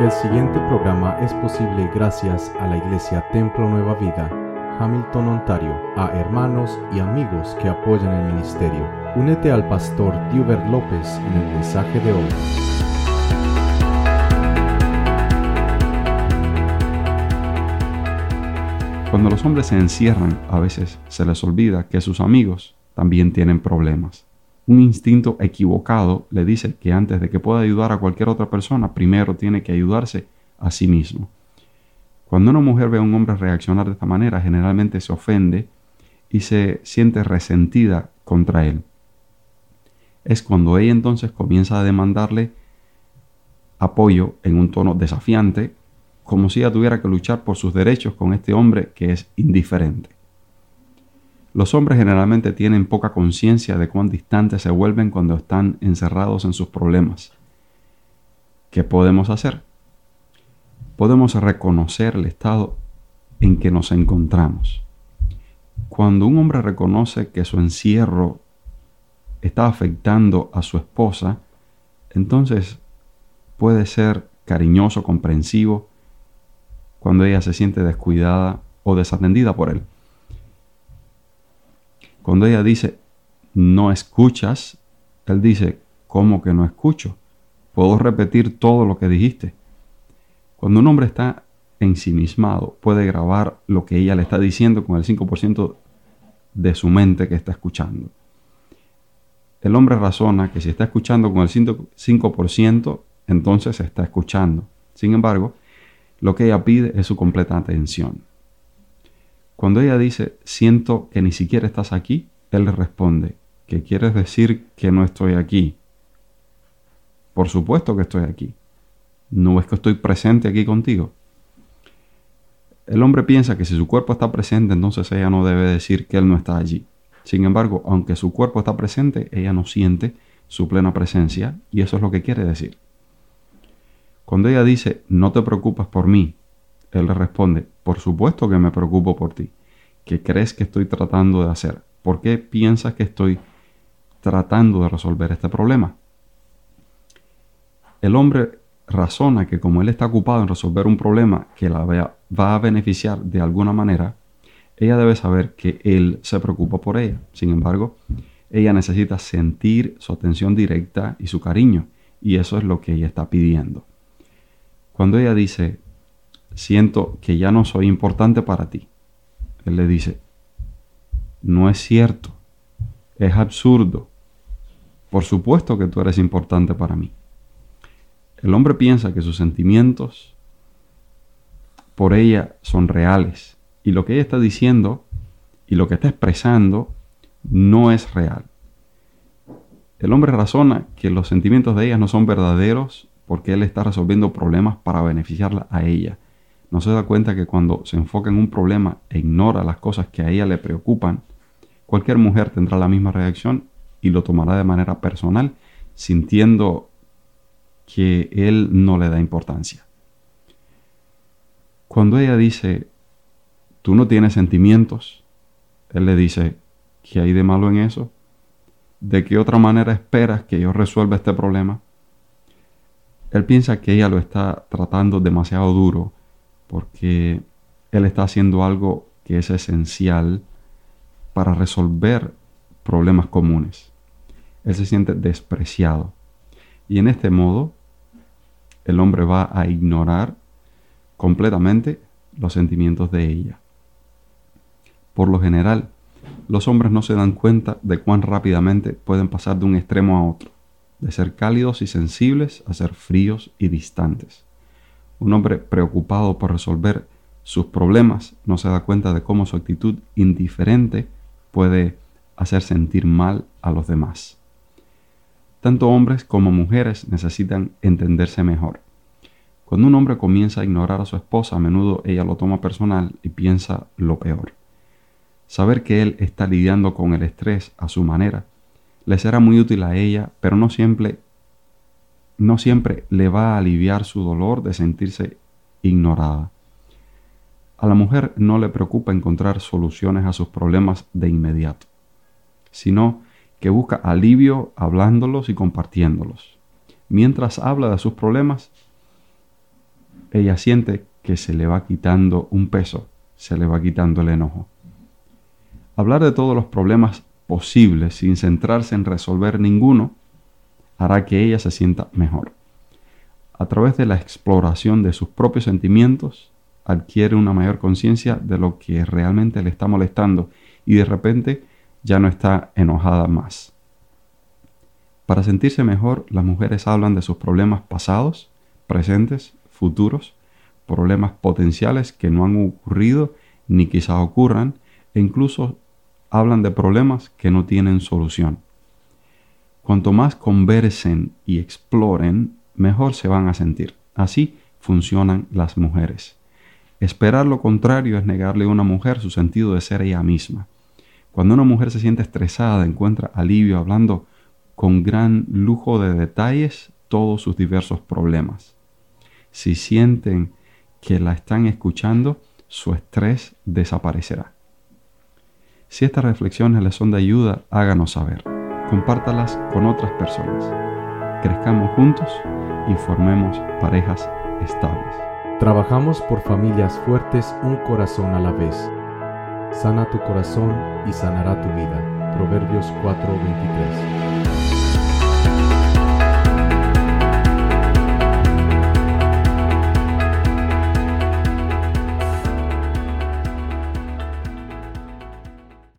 El siguiente programa es posible gracias a la Iglesia Templo Nueva Vida, Hamilton, Ontario, a hermanos y amigos que apoyan el ministerio. Únete al pastor Hubert López en el mensaje de hoy. Cuando los hombres se encierran, a veces se les olvida que sus amigos también tienen problemas. Un instinto equivocado le dice que antes de que pueda ayudar a cualquier otra persona, primero tiene que ayudarse a sí mismo. Cuando una mujer ve a un hombre reaccionar de esta manera, generalmente se ofende y se siente resentida contra él. Es cuando ella entonces comienza a demandarle apoyo en un tono desafiante, como si ella tuviera que luchar por sus derechos con este hombre que es indiferente. Los hombres generalmente tienen poca conciencia de cuán distantes se vuelven cuando están encerrados en sus problemas. ¿Qué podemos hacer? Podemos reconocer el estado en que nos encontramos. Cuando un hombre reconoce que su encierro está afectando a su esposa, entonces puede ser cariñoso, comprensivo, cuando ella se siente descuidada o desatendida por él. Cuando ella dice, no escuchas, él dice, ¿cómo que no escucho? Puedo repetir todo lo que dijiste. Cuando un hombre está ensimismado, puede grabar lo que ella le está diciendo con el 5% de su mente que está escuchando. El hombre razona que si está escuchando con el 5%, entonces está escuchando. Sin embargo, lo que ella pide es su completa atención. Cuando ella dice, siento que ni siquiera estás aquí, él le responde, ¿qué quieres decir que no estoy aquí? Por supuesto que estoy aquí. ¿No es que estoy presente aquí contigo? El hombre piensa que si su cuerpo está presente, entonces ella no debe decir que él no está allí. Sin embargo, aunque su cuerpo está presente, ella no siente su plena presencia y eso es lo que quiere decir. Cuando ella dice, no te preocupes por mí, él le responde, por supuesto que me preocupo por ti. ¿Qué crees que estoy tratando de hacer? ¿Por qué piensas que estoy tratando de resolver este problema? El hombre razona que como él está ocupado en resolver un problema que la va a beneficiar de alguna manera, ella debe saber que él se preocupa por ella. Sin embargo, ella necesita sentir su atención directa y su cariño, y eso es lo que ella está pidiendo. Cuando ella dice, siento que ya no soy importante para ti. Él le dice, no es cierto, es absurdo. Por supuesto que tú eres importante para mí. El hombre piensa que sus sentimientos por ella son reales y lo que ella está diciendo y lo que está expresando no es real. El hombre razona que los sentimientos de ella no son verdaderos porque él está resolviendo problemas para beneficiarla a ella no se da cuenta que cuando se enfoca en un problema e ignora las cosas que a ella le preocupan, cualquier mujer tendrá la misma reacción y lo tomará de manera personal, sintiendo que él no le da importancia. Cuando ella dice, tú no tienes sentimientos, él le dice, ¿qué hay de malo en eso? ¿De qué otra manera esperas que yo resuelva este problema? Él piensa que ella lo está tratando demasiado duro porque Él está haciendo algo que es esencial para resolver problemas comunes. Él se siente despreciado. Y en este modo, el hombre va a ignorar completamente los sentimientos de ella. Por lo general, los hombres no se dan cuenta de cuán rápidamente pueden pasar de un extremo a otro, de ser cálidos y sensibles a ser fríos y distantes. Un hombre preocupado por resolver sus problemas no se da cuenta de cómo su actitud indiferente puede hacer sentir mal a los demás. Tanto hombres como mujeres necesitan entenderse mejor. Cuando un hombre comienza a ignorar a su esposa, a menudo ella lo toma personal y piensa lo peor. Saber que él está lidiando con el estrés a su manera le será muy útil a ella, pero no siempre no siempre le va a aliviar su dolor de sentirse ignorada. A la mujer no le preocupa encontrar soluciones a sus problemas de inmediato, sino que busca alivio hablándolos y compartiéndolos. Mientras habla de sus problemas, ella siente que se le va quitando un peso, se le va quitando el enojo. Hablar de todos los problemas posibles sin centrarse en resolver ninguno hará que ella se sienta mejor. A través de la exploración de sus propios sentimientos, adquiere una mayor conciencia de lo que realmente le está molestando y de repente ya no está enojada más. Para sentirse mejor, las mujeres hablan de sus problemas pasados, presentes, futuros, problemas potenciales que no han ocurrido ni quizás ocurran, e incluso hablan de problemas que no tienen solución. Cuanto más conversen y exploren, mejor se van a sentir. Así funcionan las mujeres. Esperar lo contrario es negarle a una mujer su sentido de ser ella misma. Cuando una mujer se siente estresada, encuentra alivio hablando con gran lujo de detalles todos sus diversos problemas. Si sienten que la están escuchando, su estrés desaparecerá. Si estas reflexiones les son de ayuda, háganos saber. Compártalas con otras personas. Crezcamos juntos y formemos parejas estables. Trabajamos por familias fuertes, un corazón a la vez. Sana tu corazón y sanará tu vida. Proverbios 4:23